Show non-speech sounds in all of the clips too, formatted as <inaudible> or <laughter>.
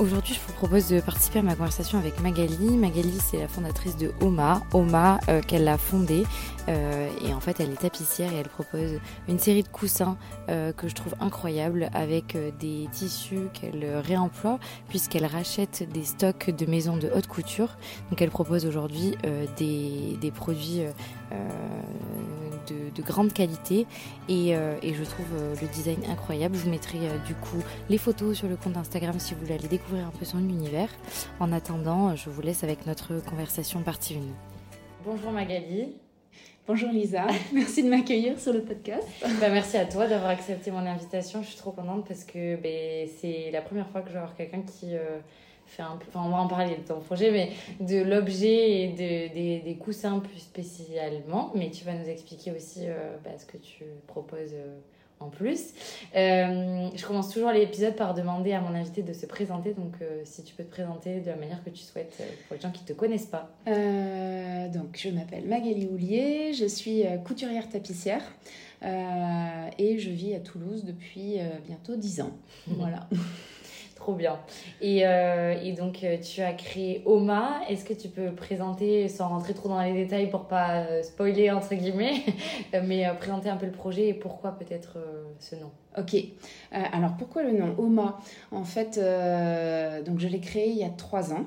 Aujourd'hui, je vous propose de participer à ma conversation avec Magali. Magali, c'est la fondatrice de Oma. Oma, euh, qu'elle a fondée. Euh, et en fait, elle est tapissière et elle propose une série de coussins euh, que je trouve incroyables avec des tissus qu'elle réemploie puisqu'elle rachète des stocks de maisons de haute couture. Donc, elle propose aujourd'hui des, produits de, de, grande qualité et, et je trouve le design incroyable. Je vous mettrai du coup les photos sur le compte Instagram si vous voulez aller découvrir un peu son univers. En attendant, je vous laisse avec notre conversation partie 1. Bonjour Magali. Bonjour Lisa, <laughs> merci de m'accueillir sur le podcast. Bah, merci à toi d'avoir accepté mon invitation. Je suis trop contente parce que ben, c'est la première fois que je vais avoir quelqu'un qui euh, fait un peu. Enfin, on va en parler de ton projet, mais de l'objet et de, des, des, coussins plus spécialement. Mais tu vas nous expliquer aussi euh, bah, ce que tu proposes. Euh, en plus. Euh, je commence toujours l'épisode par demander à mon invité de se présenter. Donc, euh, si tu peux te présenter de la manière que tu souhaites euh, pour les gens qui ne te connaissent pas. donc, je m'appelle Magali Houlier, je suis couturière tapissière et je vis à Toulouse depuis bientôt 10 ans. <laughs> voilà. Trop bien. Et, euh, donc, euh, tu as créé Oma. Est-ce que tu peux présenter, sans rentrer trop dans les détails pour pas euh, spoiler, entre guillemets, <laughs> mais présenter un peu le projet et pourquoi peut-être ce nom? Ok. alors, pourquoi le nom Oma? En fait, donc je l'ai créé il y a trois ans.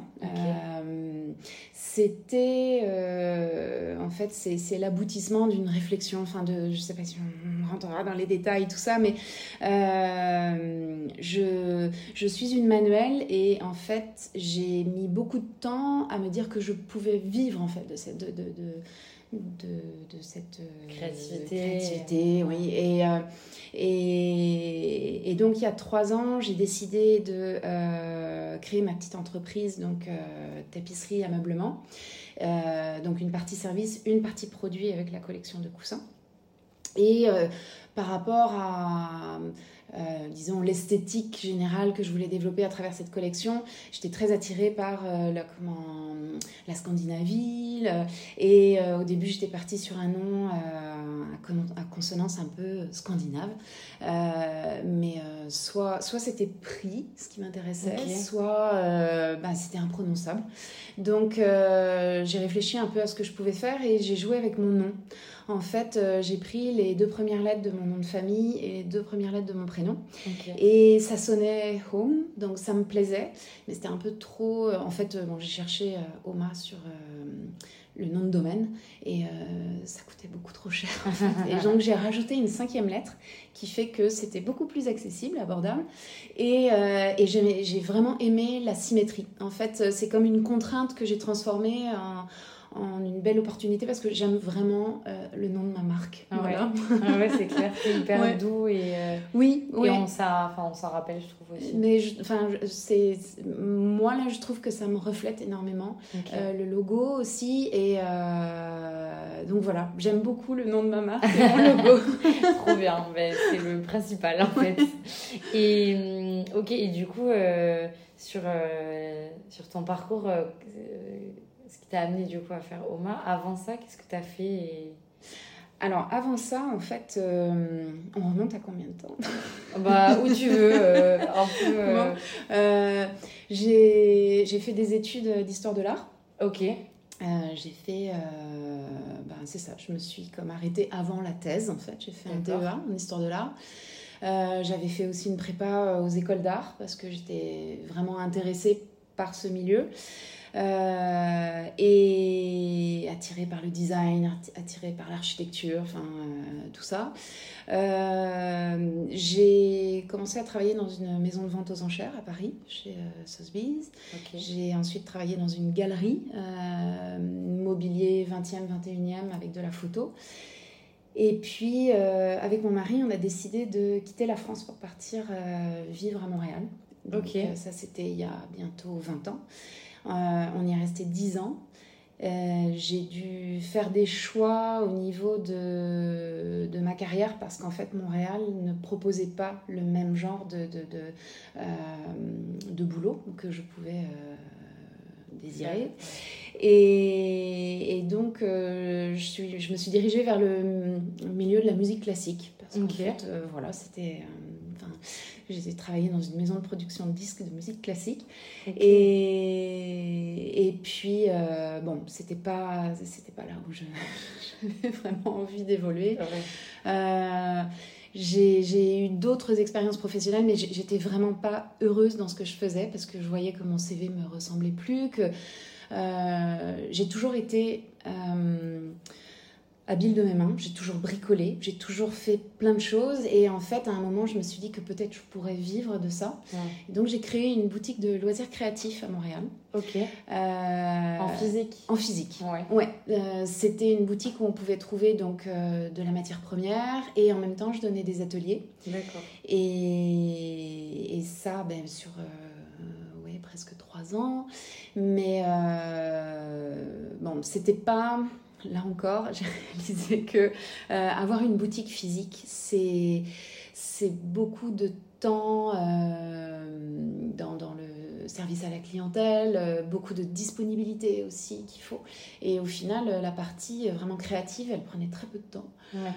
C'était, en fait, c'est l'aboutissement d'une réflexion, enfin, de, je sais pas si on rentrera dans les détails, tout ça, mais je, je suis une manuelle et en fait j'ai mis beaucoup de temps à me dire que je pouvais vivre en fait de cette de, de, de, de cette euh, créativité. créativité oui. Et, euh, et, et, donc, il y a trois ans, j'ai décidé de euh, créer ma petite entreprise, donc tapisserie, ameublement. donc, une partie service, une partie produit avec la collection de coussins. Et par rapport à euh, disons, l'esthétique générale que je voulais développer à travers cette collection. J'étais très attirée par euh, la, comment, la Scandinavie. et euh, au début, j'étais partie sur un nom à, consonance un peu scandinave. mais soit, soit c'était pris, ce qui m'intéressait, soit bah, c'était imprononçable. Donc, j'ai réfléchi un peu à ce que je pouvais faire et j'ai joué avec mon nom. En fait, euh, j'ai pris les deux premières lettres de mon nom de famille et les deux premières lettres de mon prénom. Et ça sonnait home, donc ça me plaisait. Mais c'était un peu trop. Euh, en fait, euh, bon, j'ai cherché Oma sur le nom de domaine et ça coûtait beaucoup trop cher. <laughs> et donc j'ai rajouté une cinquième lettre qui fait que c'était beaucoup plus accessible, abordable. Et, et j'ai vraiment aimé la symétrie. En fait, c'est comme une contrainte que j'ai transformée en en une belle opportunité parce que j'aime vraiment euh, le nom de ma marque. Ah voilà. ah ouais, c'est clair, c'est hyper doux et, euh, oui, et on s'en rappelle, je trouve aussi. Mais enfin, c'est moi là, je trouve que ça me reflète énormément. Euh, le logo aussi et donc voilà, j'aime beaucoup le nom de ma marque et mon <laughs> logo. Trop bien, ben, c'est le principal en fait. Et ok, et du coup sur sur ton parcours ce qui t'a amené du coup à faire Oma. Avant ça, qu'est-ce que tu as fait Alors avant ça, en fait, euh, on remonte à combien de temps? Bah où tu veux. Euh, euh, j'ai fait des études d'histoire de l'art. Ok. j'ai fait, ben, c'est ça, je me suis comme arrêtée avant la thèse en fait. J'ai fait un DEA en histoire de l'art. J'avais fait aussi une prépa aux écoles d'art parce que j'étais vraiment intéressée par ce milieu. Euh, et attirée par le design, attirée par l'architecture, enfin euh, tout ça. Euh, j'ai commencé à travailler dans une maison de vente aux enchères à Paris, chez Sotheby's. J'ai ensuite travaillé dans une galerie, mobilier 20e, 21e, avec de la photo. Et puis, avec mon mari, on a décidé de quitter la France pour partir vivre à Montréal. Donc, ça, c'était il y a bientôt 20 ans. Euh, on y est resté 10 ans. Euh, j'ai dû faire des choix au niveau de, de ma carrière parce qu'en fait Montréal ne proposait pas le même genre de, de, de, euh, boulot que je pouvais désirer. Et, et donc je, suis, je me suis dirigée vers le milieu de la musique classique parce qu'en fait voilà c'était j'ai travaillé dans une maison de production de disques de musique classique. Et, et puis, euh, bon, c'était pas, c'était pas là où <laughs> j'avais vraiment envie d'évoluer. Euh, j'ai eu d'autres expériences professionnelles, mais j'étais vraiment pas heureuse dans ce que je faisais parce que je voyais que mon CV me ressemblait plus, que euh, j'ai toujours été habile de mes mains, j'ai toujours bricolé, j'ai toujours fait plein de choses et en fait à un moment je me suis dit que peut-être je pourrais vivre de ça. donc j'ai créé une boutique de loisirs créatifs à Montréal. Ok. Euh, en physique. En physique. Ouais. ouais. Euh, c'était une boutique où on pouvait trouver donc euh, de la matière première et en même temps je donnais des ateliers. D'accord. Et, et, ça ben sur ouais, presque trois ans, mais bon c'était pas là encore, <laughs> j'ai réalisé que euh, avoir une boutique physique, c'est beaucoup de temps euh, dans, dans, le service à la clientèle, euh, beaucoup de disponibilité aussi qu'il faut. Et au final, la partie vraiment créative, elle prenait très peu de temps.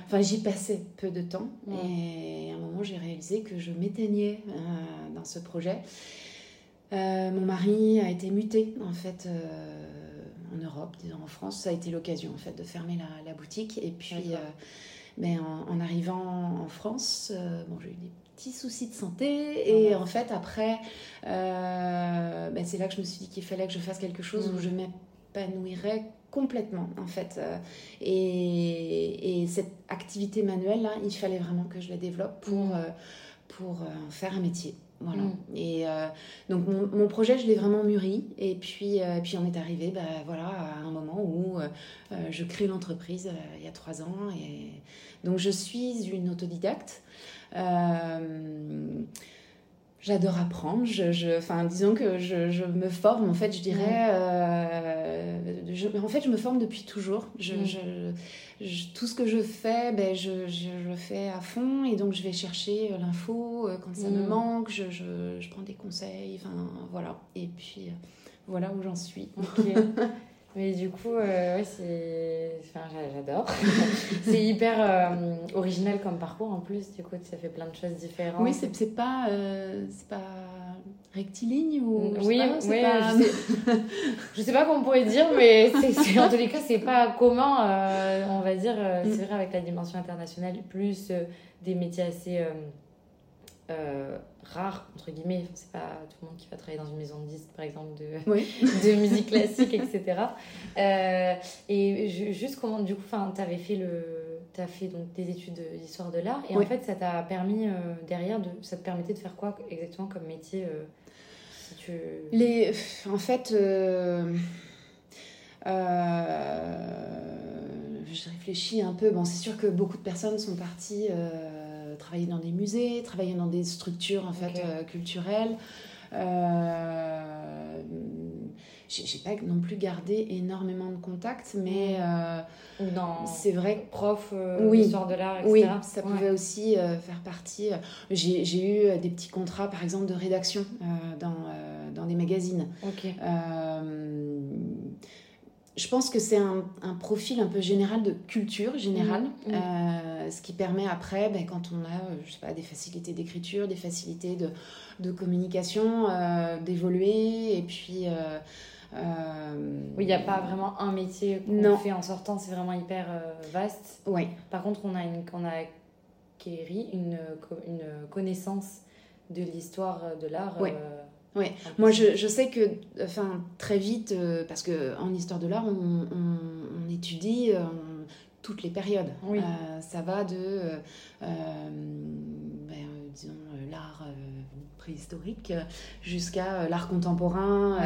Enfin, j'y passais peu de temps. Et à un moment, j'ai réalisé que je m'éteignais dans ce projet. mon mari a été muté, en fait en Europe, disons en France, ça a été l'occasion en fait de fermer la, boutique. Et puis, euh, mais en, arrivant en France, euh, bon, j'ai eu des petits soucis de santé. Et en fait, après, euh, ben, c'est là que je me suis dit qu'il fallait que je fasse quelque chose où mm. je m'épanouirais complètement en fait et, et, cette activité manuelle là il fallait vraiment que je la développe pour, mm. pour en faire un métier voilà. Mm. Et euh, donc mon, projet, je l'ai vraiment mûri. Et puis, euh, puis on est arrivé bah, voilà, à un moment où euh, je crée l'entreprise il y a trois ans. Et donc je suis une autodidacte. J'adore apprendre. Je, je, enfin, disons que je, je, me forme, en fait, je dirais. je, en fait, je me forme depuis toujours. Je, tout ce que je fais, ben, je, je, je, fais à fond et donc je vais chercher euh, l'info euh, quand ça me mm. manque, je, je, prends des conseils, enfin voilà. Et puis euh, voilà où j'en suis. <laughs> Mais du coup, ouais, c'est. Enfin, j'adore. <laughs> c'est hyper original comme parcours en plus, du coup, ça fait plein de choses différentes. Oui, c'est pas. c'est pas rectiligne ou oui, je sais pas, je, <laughs> sais, sais, pas comment on pourrait dire mais c'est en tous les cas c'est pas commun euh, on va dire euh, c'est mm. vrai avec la dimension internationale plus euh, des métiers assez rares entre guillemets c'est pas tout le monde qui va travailler dans une maison de disques par exemple de, <laughs> de musique classique etc et juste comment du coup enfin avais fait le tu as fait donc des études d'histoire de l'art et en fait ça t'a permis derrière de ça te permettait de faire quoi exactement comme métier les, en fait, euh, euh, je réfléchis un peu. Bon, c'est sûr que beaucoup de personnes sont parties euh, travailler dans des musées, travailler dans des structures en fait culturelles. Euh, j'ai pas non plus gardé énormément de contacts, mais mm. euh, c'est vrai que prof euh, oui, de l'art, etc. Oui, ça pouvait aussi faire partie. J'ai eu des petits contrats, par exemple, de rédaction dans, dans des magazines. Je pense que c'est un, un, profil un peu général de culture générale, mmh, mmh. Euh, ce qui permet après, ben, quand on a euh, je sais pas, des facilités d'écriture, des facilités de, de communication, euh, d'évoluer. Et puis. oui, il n'y a pas vraiment un métier qu'on fait en sortant, c'est vraiment hyper vaste. Oui. Par contre, on a, une, on a acquéri une, une connaissance de l'histoire de l'art Oui, moi je, je, sais que enfin, très vite, parce qu'en histoire de l'art, on, on, étudie toutes les périodes. Oui. ça va de, ben, disons, l'art préhistorique jusqu'à l'art contemporain.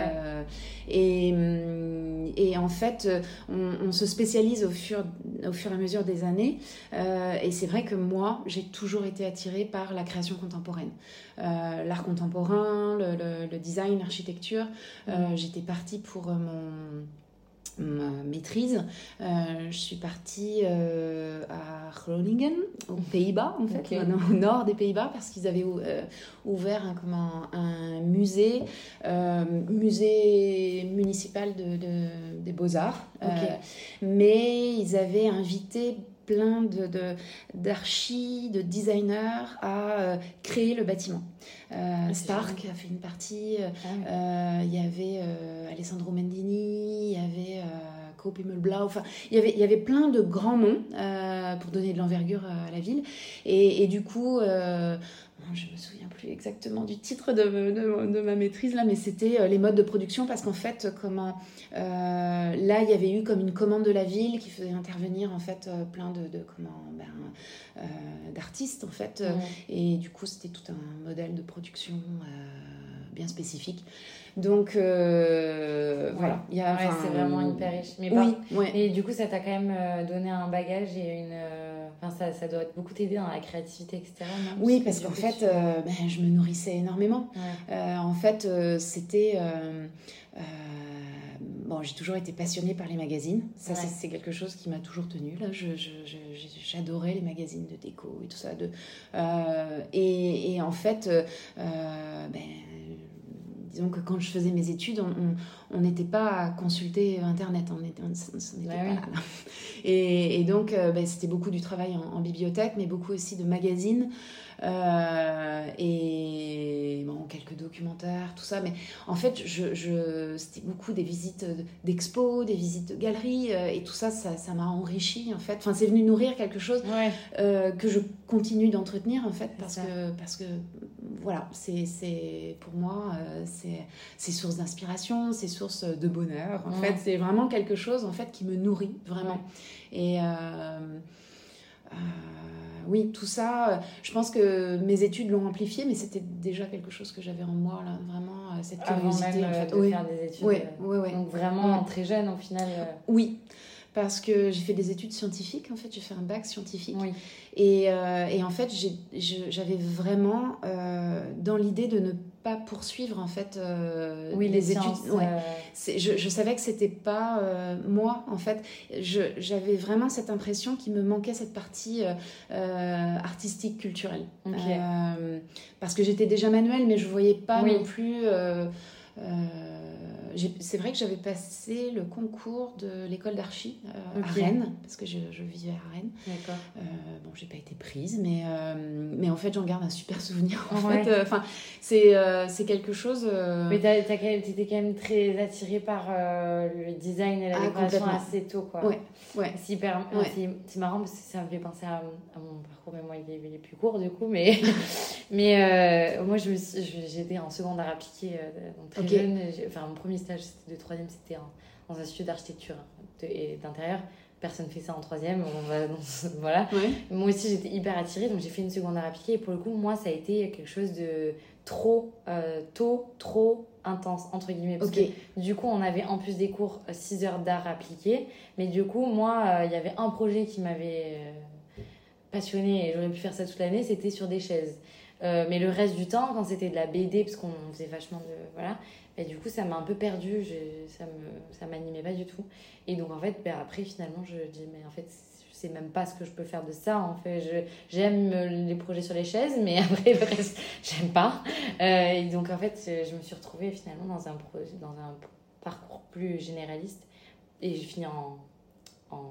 et, hum, et, en fait, on, on, se spécialise au fur, au fur et à mesure des années. et c'est vrai que moi, j'ai toujours été attirée par la création contemporaine. l'art contemporain, le, le, design, l'architecture. Mm. J'étais partie pour mon ma maîtrise, euh, je suis partie euh, à Groningen, aux Pays-Bas, en fait, au <laughs> nord des Pays-Bas, parce qu'ils avaient euh, ouvert un, comment, un musée, musée municipal de, des beaux-arts. mais ils avaient invité plein de, d'archis, de, designers à créer le bâtiment. Ah, Stark a fait une partie, ah il y avait Alessandro Mendini, il y avait Coop Blau, enfin, il y, avait, il y avait plein de grands noms pour donner de l'envergure à la ville. Et, et du coup, je me souviens plus exactement du titre de, de, ma maîtrise là, mais c'était euh, les modes de production parce qu'en fait, comment euh, là, il y avait eu comme une commande de la ville qui faisait intervenir en fait euh, plein de, comment ben, d'artistes en fait, et du coup, c'était tout un modèle de production bien spécifique. Donc voilà, il y a. c'est vraiment hyper riche. Mais oui, Et du coup, ça t'a quand même donné un bagage et une ça, ça doit beaucoup t'aider dans la créativité, etc. oui, parce qu'en fait, euh, ben, je me nourrissais énormément. Euh, en fait, euh, c'était... bon, j'ai toujours été passionnée par les magazines. Ça, c'est quelque chose qui m'a toujours tenue. Là. J'adorais les magazines de déco et tout ça. De, et, et, en fait, ben, disons que quand je faisais mes études, on n'était pas à consulter Internet, on n'était pas là. <laughs> Et, donc, euh, ben, c'était beaucoup du travail en, bibliothèque, mais beaucoup aussi de magazines. Euh, et bon, quelques documentaires, tout ça. Mais en fait, je, je c'était beaucoup des visites d'expos, des visites de galeries, euh, et tout ça, ça m'a enrichi en fait. Enfin, c'est venu nourrir quelque chose que je continue d'entretenir en fait, parce que, parce que voilà, c'est pour moi, euh, c'est source d'inspiration, c'est source de bonheur. En fait, c'est vraiment quelque chose en fait qui me nourrit vraiment. Et euh, euh, oui, tout ça, je pense que mes études l'ont amplifié, mais c'était déjà quelque chose que j'avais en moi, là, vraiment cette curiosité. en fait. de faire des études. Oui, oui, oui. Donc vraiment très jeune au final. Oui parce que j'ai fait des études scientifiques, en fait, j'ai fait un bac scientifique. Et, euh, et, en fait, j'avais vraiment euh, dans l'idée de ne pas poursuivre, en fait, euh, oui, les, études. Je, je, savais que c'était pas moi, en fait. J'avais vraiment cette impression qu'il me manquait cette partie artistique, culturelle. parce que j'étais déjà manuelle, mais je voyais pas non plus c'est vrai que j'avais passé le concours de l'école d'archi euh, à Rennes, parce que je, vivais à Rennes. D'accord. Euh, bon, j'ai pas été prise, mais, euh, mais en fait, j'en garde un super souvenir. En fait, enfin, c'est quelque chose. Mais t'étais quand même très attirée par le design et la ah, décoration assez tôt, quoi. Ouais, ouais. C'est marrant parce que ça me fait penser à, mon parcours, mais moi, il est, il est, plus court du coup, mais <laughs> mais moi, j'étais en secondaire appliqué, donc très jeune. Enfin, mon premier c'était de troisième, c'était dans un studio d'architecture et d'intérieur. Personne fait ça en troisième, on va, <laughs> voilà. Moi aussi, j'étais hyper attirée, donc j'ai fait une seconde à appliquée. Et pour le coup, moi, ça a été quelque chose de trop euh, tôt, trop intense, entre guillemets. Parce que du coup, on avait en plus des cours 6 euh, heures d'art appliqué. Mais du coup, moi, euh, il y avait un projet qui m'avait passionné et j'aurais pu faire ça toute l'année, c'était sur des chaises. Mais le reste du temps, quand c'était de la BD, parce qu'on faisait vachement de. Voilà, et du coup, ça m'a un peu perdue, ça me ça m'animait pas du tout. Et donc, en fait, ben, après, finalement, je dis, mais en fait, je sais même pas ce que je peux faire de ça. En fait, j'aime les projets sur les chaises, mais <laughs> après, j'aime pas. Euh, et donc, en fait, je me suis retrouvée finalement dans un, dans un parcours plus généraliste. Et j'ai fini en, en,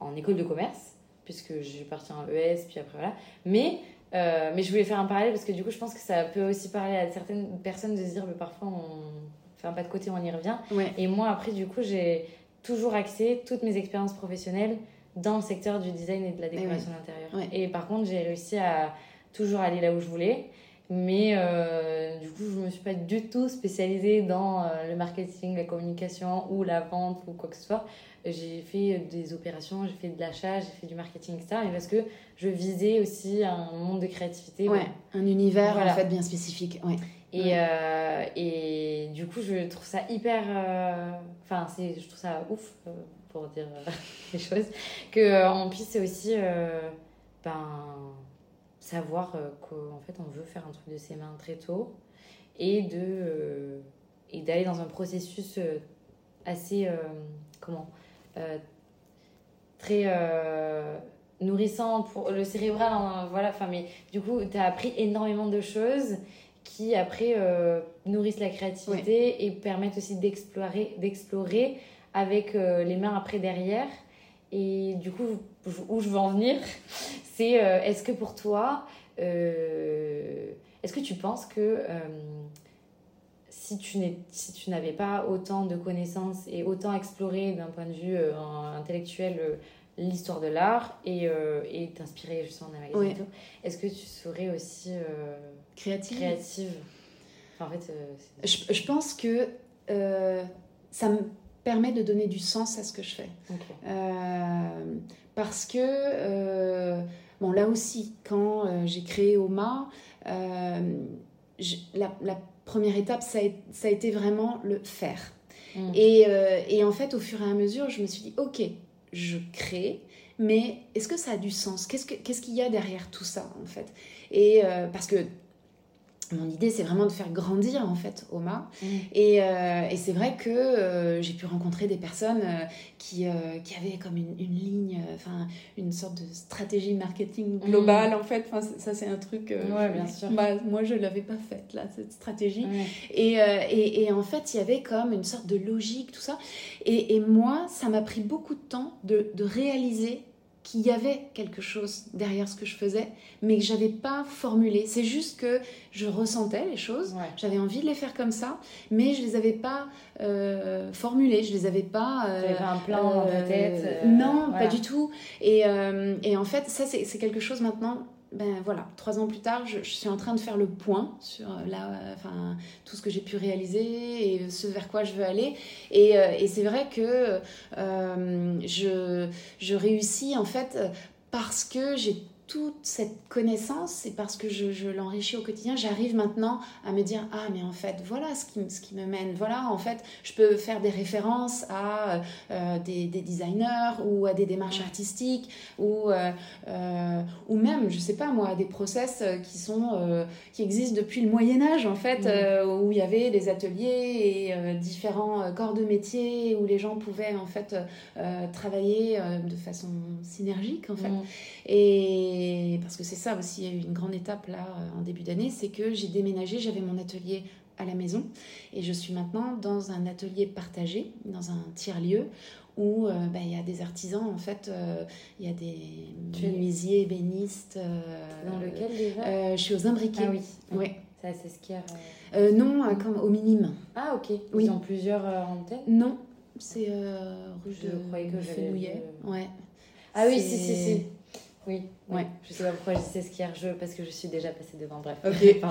en école de commerce, puisque j'ai parti en ES, puis après, voilà. Mais euh, mais je voulais faire un parallèle parce que du coup, je pense que ça peut aussi parler à certaines personnes de se dire, mais parfois, on fait un pas de côté, on y revient. Et moi, après, du coup, j'ai toujours axé toutes mes expériences professionnelles dans le secteur du design et de la décoration d'intérieur. Et par contre, j'ai réussi à toujours aller là où je voulais. Mais euh, du coup, je me suis pas du tout spécialisée dans euh, le marketing, la communication ou la vente ou quoi que ce soit. J'ai fait des opérations, j'ai fait de l'achat, j'ai fait du marketing, etc. Mais parce que je visais aussi un monde de créativité. Ouais, un univers en fait bien spécifique. Ouais. Et, euh, et du coup, je trouve ça hyper. Enfin, c'est je trouve ça ouf, pour dire <laughs> les choses, qu'on puisse aussi. ben, savoir euh, qu'en fait on veut faire un truc de ses mains très tôt et de euh, et d'aller dans un processus euh, assez comment très nourrissant pour le cérébral hein, voilà. Enfin mais du coup tu as appris énormément de choses qui après nourrissent la créativité et permettent aussi d'explorer d'explorer avec les mains après derrière. Et du coup où je veux en venir c'est euh, est-ce que pour toi, euh, est-ce que tu penses que euh, si tu si n'avais pas autant de connaissances et autant exploré d'un point de vue intellectuel l'histoire de l'art et et t'inspirer justement d'un magasin est-ce que tu serais aussi créative. créative? En fait je, je, pense que ça me permet de donner du sens à ce que je fais parce que Bon, là aussi, quand euh, j'ai créé OMA, euh, la, première étape, ça a, été vraiment le faire. Mm. Euh, et, en fait, au fur et à mesure, je me suis dit, ok, je crée, mais est-ce que ça a du sens? Qu'est-ce qu'il y a derrière tout ça, en fait? Et parce que mon idée, c'est vraiment de faire grandir en fait Oma. Mm. Et, euh, et c'est vrai que euh, j'ai pu rencontrer des personnes euh, qui, qui, avaient comme une, une ligne, enfin une sorte de stratégie marketing globale mm. en fait. Enfin, ça, c'est un truc. ouais, bien sûr. moi, je l'avais pas faite là, cette stratégie. Et, et, et, en fait, il y avait comme une sorte de logique, tout ça. Et, et moi, ça m'a pris beaucoup de temps de, de réaliser qu'il y avait quelque chose derrière ce que je faisais, mais que j'avais pas formulé. C'est juste que je ressentais les choses, j'avais envie de les faire comme ça, mais je les avais pas euh, formulées, je les avais pas. Euh, un plan dans ta tête euh, Non, pas du tout. Et, et en fait, ça c'est quelque chose maintenant ben voilà, trois ans plus tard, je, suis en train de faire le point sur euh, là, enfin, tout ce que j'ai pu réaliser et ce vers quoi je veux aller. Et, euh, c'est vrai que euh, je réussis en fait parce que j'ai toute cette connaissance, et parce que je, je l'enrichis au quotidien, j'arrive maintenant à me dire ah mais en fait voilà ce qui, ce qui me mène, voilà en fait je peux faire des références à euh, des, des, designers ou à des démarches artistiques ou euh, euh, ou même je sais pas moi des process qui sont qui existent depuis le Moyen Âge en fait où il y avait des ateliers et différents corps de métier où les gens pouvaient en fait travailler de façon synergique en fait. Et parce que c'est ça aussi, il y a eu une grande étape là en début d'année, c'est que j'ai déménagé, j'avais mon atelier à la maison et je suis maintenant dans un atelier partagé, dans un tiers-lieu où euh, bah, il y a des artisans, en fait, euh, il y a des menuisiers, ébénistes. Euh, dans lequel déjà? Je suis aux imbriqués. Ah oui, oui. C'est assez skier. non, comme, au minime. Ah ok. Oui. Ils ont plusieurs antennes? Non, c'est rue je de croyais que. Ouais. Ah oui, si, si, si. Oui, ouais. Je sais pas pourquoi je sais skier je parce que je suis déjà passée devant. Bref, ok. <laughs> pas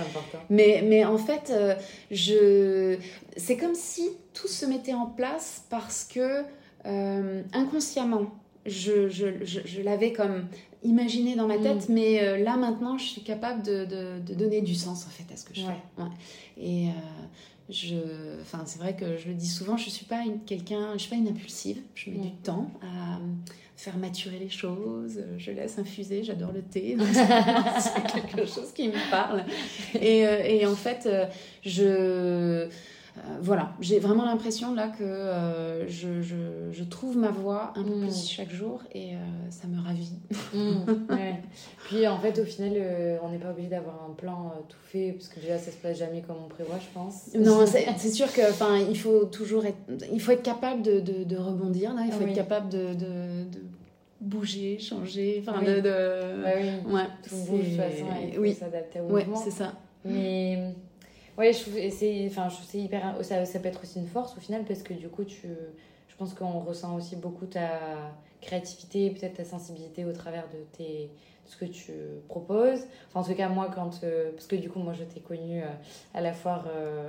important. Mais, mais en fait, euh, je... c'est comme si tout se mettait en place parce que euh, inconsciemment, je, je, je, l'avais comme imaginé dans ma mm. tête, mais euh, là maintenant, je suis capable de, de, de, donner du sens en fait à ce que je fais. Ouais. Et je, enfin, c'est vrai que je le dis souvent, je suis pas quelqu'un, je suis pas une impulsive. Je mets mm. du temps à faire maturer les choses, je laisse infuser, j'adore le thé, <laughs> c'est quelque chose qui me parle. Et, euh, et en fait, euh, je euh, voilà, j'ai vraiment l'impression là que euh, je, je, je, trouve ma voix un peu plus mm. chaque jour et euh, ça me ravit. Mm, Puis en fait, au final, on n'est pas obligé d'avoir un plan tout fait parce que déjà ça se passe jamais comme on prévoit, je pense. Non, <laughs> c'est sûr que enfin, il faut toujours être, il faut être capable de, de, de rebondir là, il faut être capable de, de bouger, changer, enfin de, de... Bah oui. ouais, tout bouge de toute façon, il oui. s'adapter au ouais, c'est ça. Mais Ouais, je trouve c'est enfin je c'est hyper ça, ça peut être aussi une force au final parce que du coup tu je pense qu'on ressent aussi beaucoup ta créativité peut-être ta sensibilité au travers de tes ce que tu proposes. Enfin, en tout cas, moi, quand. parce que du coup, moi, je t'ai connue à la foire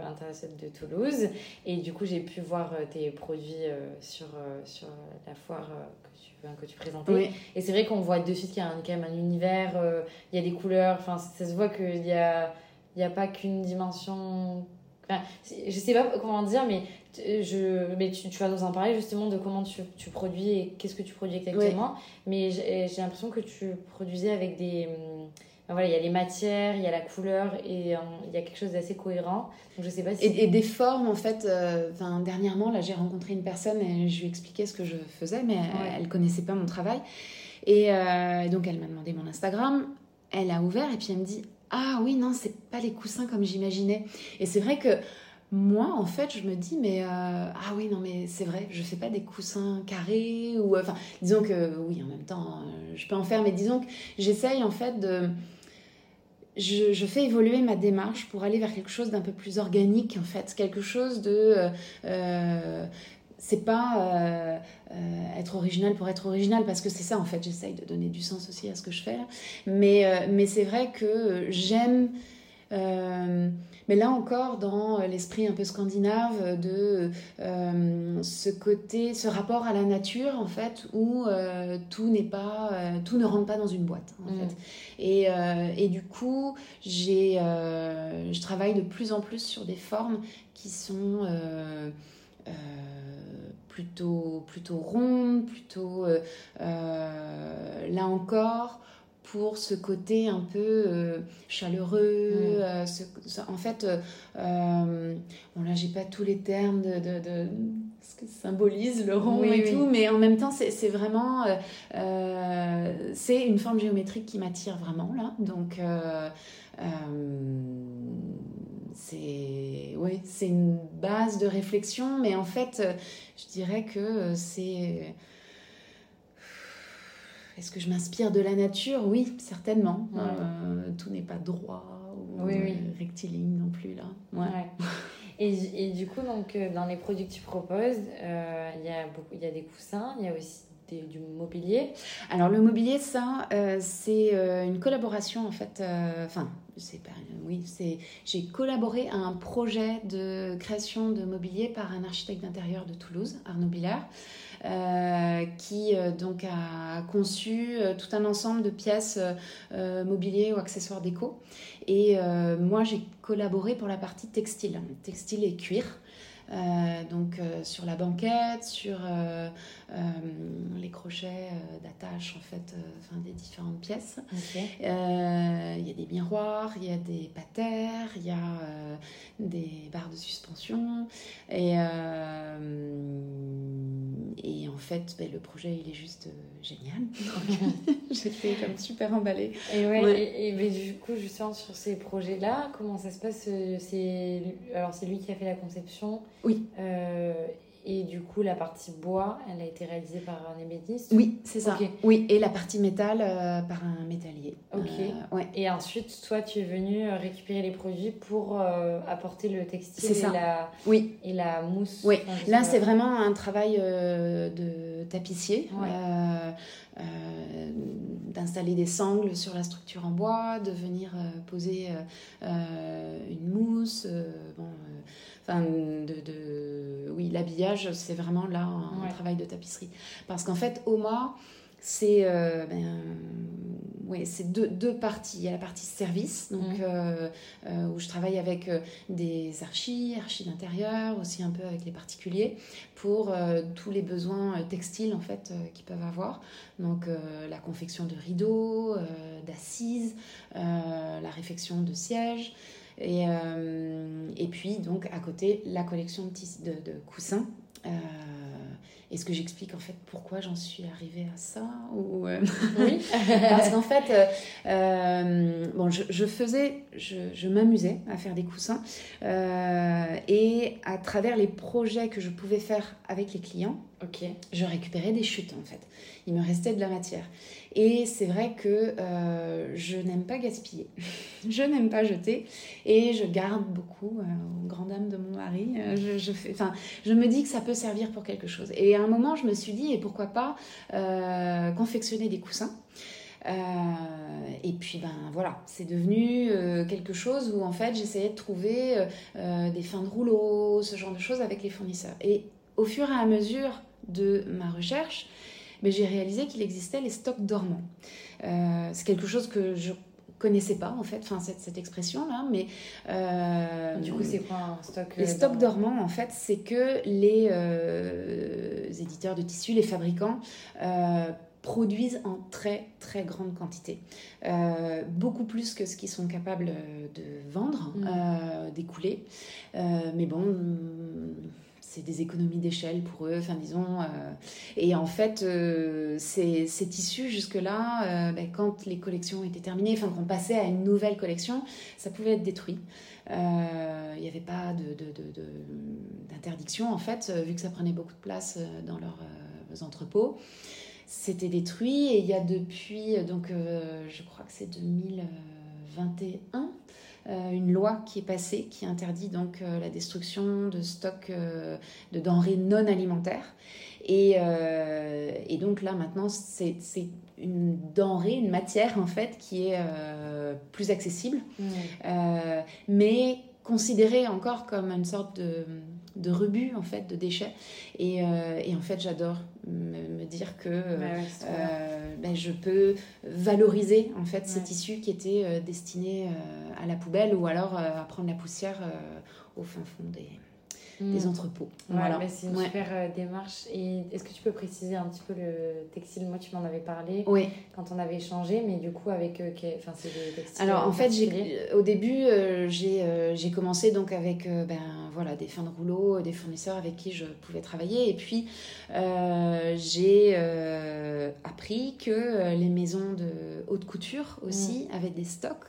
internationale de Toulouse. Et du coup, j'ai pu voir tes produits sur, sur la foire que tu présentais. Et c'est vrai qu'on voit de suite qu'il y a quand même un univers, il y a des couleurs, enfin, ça se voit qu'il y a, il y a pas qu'une dimension Enfin, je sais pas comment dire, mais, je, mais tu, tu, vas nous en parler justement de comment tu, tu produis et qu'est-ce que tu produis exactement. Mais j'ai l'impression que tu produisais avec des. Hum, voilà, il y a les matières, il y a la couleur et hum, il y a quelque chose d'assez cohérent. Donc je sais pas si... et, des formes en fait. Euh, dernièrement, là j'ai rencontré une personne et je lui expliquais ce que je faisais, mais elle, ne connaissait pas mon travail. Et euh, donc elle m'a demandé mon Instagram. Elle a ouvert et puis elle me dit ah oui, non, c'est pas les coussins comme j'imaginais. Et c'est vrai que moi, en fait, je me dis, mais euh, ah oui, non, mais c'est vrai, je fais pas des coussins carrés ou enfin, disons que oui, en même temps, euh, je peux en faire, mais disons que j'essaye en fait de je, fais évoluer ma démarche pour aller vers quelque chose d'un peu plus organique en fait, quelque chose de euh, c'est pas euh, euh, être original pour être original parce que c'est ça en fait j'essaye de donner du sens aussi à ce que je fais mais euh, mais c'est vrai que j'aime mais là encore dans l'esprit un peu scandinave de ce côté ce rapport à la nature en fait où tout n'est pas tout ne rentre pas dans une boîte en mm. fait et, et, du coup j'ai je travaille de plus en plus sur des formes qui sont plutôt, plutôt ronde, plutôt euh, euh, là encore pour ce côté un peu euh, chaleureux. en fait, bon là j'ai pas tous les termes de, de, ce que symbolise le rond et tout, mais en même temps c'est vraiment c'est une forme géométrique qui m'attire vraiment là. Donc c'est ouais, c'est une base de réflexion, mais en fait, euh, je dirais que euh, c'est est-ce que je m'inspire de la nature? Oui, certainement. Euh, tout n'est pas droit ou rectiligne non plus là. Ouais. Et, et, du coup, donc, dans les produits que tu proposes, il y, a il y a des coussins, il y a aussi du mobilier Alors le mobilier, ça, c'est une collaboration en fait. Enfin, c'est pas, oui, c'est, j'ai collaboré à un projet de création de mobilier par un architecte d'intérieur de Toulouse, Arnaud Billard, euh, qui euh, donc a conçu euh, tout un ensemble de pièces mobilier ou accessoires déco. Et moi, j'ai collaboré pour la partie textile, textile et cuir. Euh, donc euh, sur la banquette, sur euh, les crochets d'attache en fait, enfin des différentes pièces. Il y a des miroirs, il y a des patères, il y a des barres de suspension et et en fait, ben, le projet, il est juste génial. <laughs> J'étais comme super emballée. Et, ouais, Et, mais du coup, justement, sur ces projets-là, comment ça se passe c'est, Alors, c'est lui qui a fait la conception Oui. Euh, et du coup, la partie bois, elle a été réalisée par un ébéniste Oui, c'est ça. Oui, et la partie métal euh, par un métallier. Ok. Euh, ouais. Et ensuite, toi, tu es venu récupérer les produits pour apporter le textile et, La, oui. et la mousse. Oui, là, c'est vraiment un travail de tapissier. d'installer des sangles sur la structure en bois, de venir poser une mousse. bon, de, oui, l'habillage, c'est vraiment là un, travail de tapisserie. Parce qu'en fait, Oma, c'est euh, ben, ouais, c'est deux, deux, parties. Il y a la partie service, donc, euh, euh, où je travaille avec des archis, archis d'intérieur, aussi un peu avec les particuliers, pour tous les besoins textiles en fait qu'ils peuvent avoir. Donc la confection de rideaux, d'assises, la réfection de sièges. Et, euh, et puis, donc, à côté, la collection de, de, coussins. Euh, est-ce que j'explique en fait pourquoi j'en suis arrivée à ça ou euh, Oui. <laughs> Parce qu'en fait, bon, je, je, faisais, je, je m'amusais à faire des coussins et à travers les projets que je pouvais faire avec les clients, ok, je récupérais des chutes en fait. Il me restait de la matière. Et c'est vrai que euh, je n'aime pas gaspiller, <laughs> je n'aime pas jeter et je garde beaucoup euh, aux grandes dames de mon mari. Euh, je, je, me dis que ça peut servir pour quelque chose. Et à un moment, je me suis dit, et pourquoi pas confectionner des coussins et puis ben voilà, c'est devenu quelque chose où en fait j'essayais de trouver des fins de rouleau, ce genre de choses avec les fournisseurs. Et au fur et à mesure de ma recherche, mais j'ai réalisé qu'il existait les stocks dormants. c'est quelque chose que je connaissais pas en fait, enfin cette, cette expression là, mais euh, du coup c'est quoi un stock Les euh, stocks dormants en fait, c'est que les euh, éditeurs de tissus, les fabricants produisent en très très grande quantité, beaucoup plus que ce qu'ils sont capables de vendre, mm. d'écouler. mais bon c'est des économies d'échelle pour eux, enfin disons. Euh, et en fait, euh, ces, tissus jusque-là, euh, ben, quand les collections étaient terminées, enfin qu'on passait à une nouvelle collection, ça pouvait être détruit. Il n'y avait pas d'interdiction de, de, en fait, vu que ça prenait beaucoup de place dans leurs entrepôts. C'était détruit et il y a depuis, donc je crois que c'est 2021, euh, une loi qui est passée qui interdit donc euh, la destruction de stocks euh, de denrées non alimentaires. Et, et donc là maintenant c'est une denrée, une matière en fait qui est plus accessible, mmh. mais considérée encore comme une sorte de, de rebut en fait de déchets et, et en fait j'adore me, dire que euh, ben, je peux valoriser en fait ces tissus qui étaient euh, destinés euh, à la poubelle ou alors à prendre la poussière au fin fond des, des hmm. entrepôts. voilà. c'est une super euh, démarche. Et est-ce que tu peux préciser un petit peu le textile? Moi, tu m'en avais parlé oui. quand on avait échangé, mais du coup, avec. Euh, enfin, c'est des textiles. Alors, en fait, au début, euh, j'ai commencé donc avec ben, voilà, des fins de rouleau, des fournisseurs avec qui je pouvais travailler. Et puis, j'ai appris que les maisons de haute couture aussi hmm. avaient des stocks.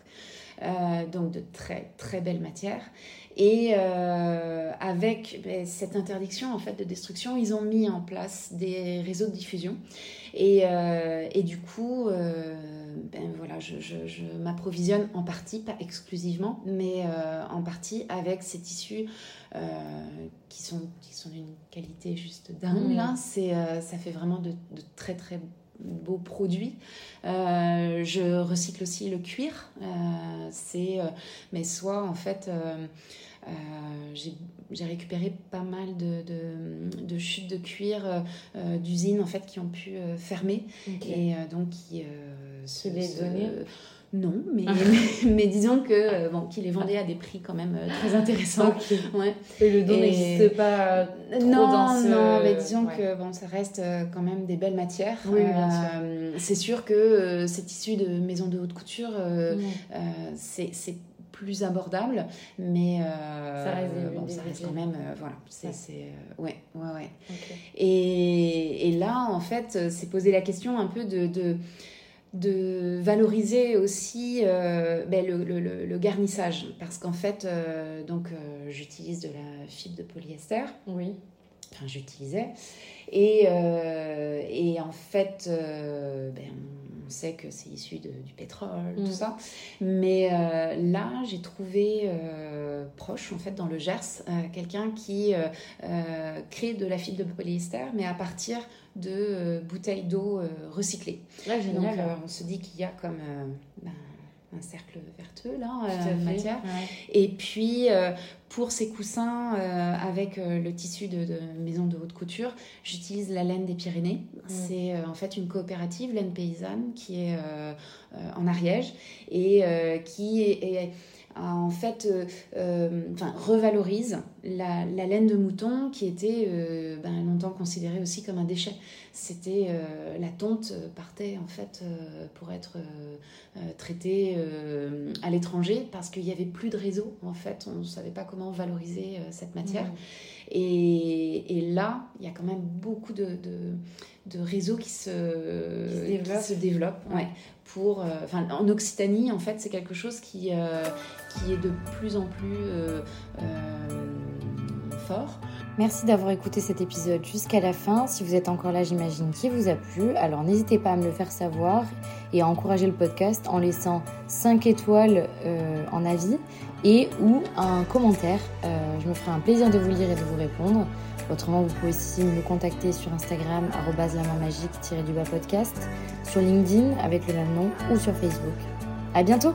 donc de très très belles matières et euh, avec ben, cette interdiction en fait de destruction, ils ont mis en place des réseaux de diffusion. Et, euh, et du coup, euh, ben voilà, je, je, m'approvisionne en partie, pas exclusivement, mais en partie avec ces tissus qui sont qui sont d'une qualité juste dingue. Là, c'est ça fait vraiment de, de très très beaux produits. je recycle aussi le cuir. c'est mais soit en fait euh, j'ai récupéré pas mal de, de, chutes de cuir euh, d'usines en fait qui ont pu euh, fermer et donc qui se les donner non, <laughs> mais, mais, disons que bon, qu'il les vendait à des prix quand même très intéressants. Ouais. Et le don n'existe pas trop non, dans ce... Non, mais disons que bon, ça reste quand même des belles matières. Oui, c'est sûr que c'est issu de maisons de haute couture. c'est plus abordable, mais euh, ça reste, bon, ça reste quand même, euh, voilà, c'est, euh, ouais, ouais, ouais. Et, et, là, en fait, c'est poser la question un peu de, de, de valoriser aussi ben, le, le, le, garnissage, parce qu'en fait, donc, j'utilise de la fibre de polyester. Oui. Enfin, j'utilisais. Et, et en fait, ben, sait que c'est issu du pétrole, tout mm. ça. Mais euh, là, j'ai trouvé euh, proche, en fait, dans le Gers, euh, quelqu'un qui crée de la fibre de polyester, mais à partir de bouteilles d'eau recyclées. Donc, on se dit qu'il y a comme... Ben, un cercle verteux là, en matière. Et puis pour ces coussins avec le tissu de, maison de haute couture, j'utilise la laine des Pyrénées. C'est en fait une coopérative laine paysanne qui est en Ariège et qui est en fait euh, euh, enfin, revalorise la, laine de mouton qui était euh, ben, longtemps considérée aussi comme un déchet. C'était la tonte partait en fait pour être traitée à l'étranger parce qu'il n'y avait plus de réseau en fait, on ne savait pas comment valoriser cette matière. Et, et, là, il y a quand même beaucoup de, de, de réseaux qui se, se développent. ouais. pour, enfin, en Occitanie, en fait, c'est quelque chose qui, qui est de plus en plus euh, euh, fort. Merci d'avoir écouté cet épisode jusqu'à la fin. Si vous êtes encore là, j'imagine qu'il vous a plu. Alors n'hésitez pas à me le faire savoir et à encourager le podcast en laissant 5 étoiles euh, en avis et ou un commentaire. Euh, je me ferai un plaisir de vous lire et de vous répondre. Autrement, vous pouvez aussi me contacter sur Instagram, magique du podcast, sur LinkedIn avec le même nom ou sur Facebook. À bientôt!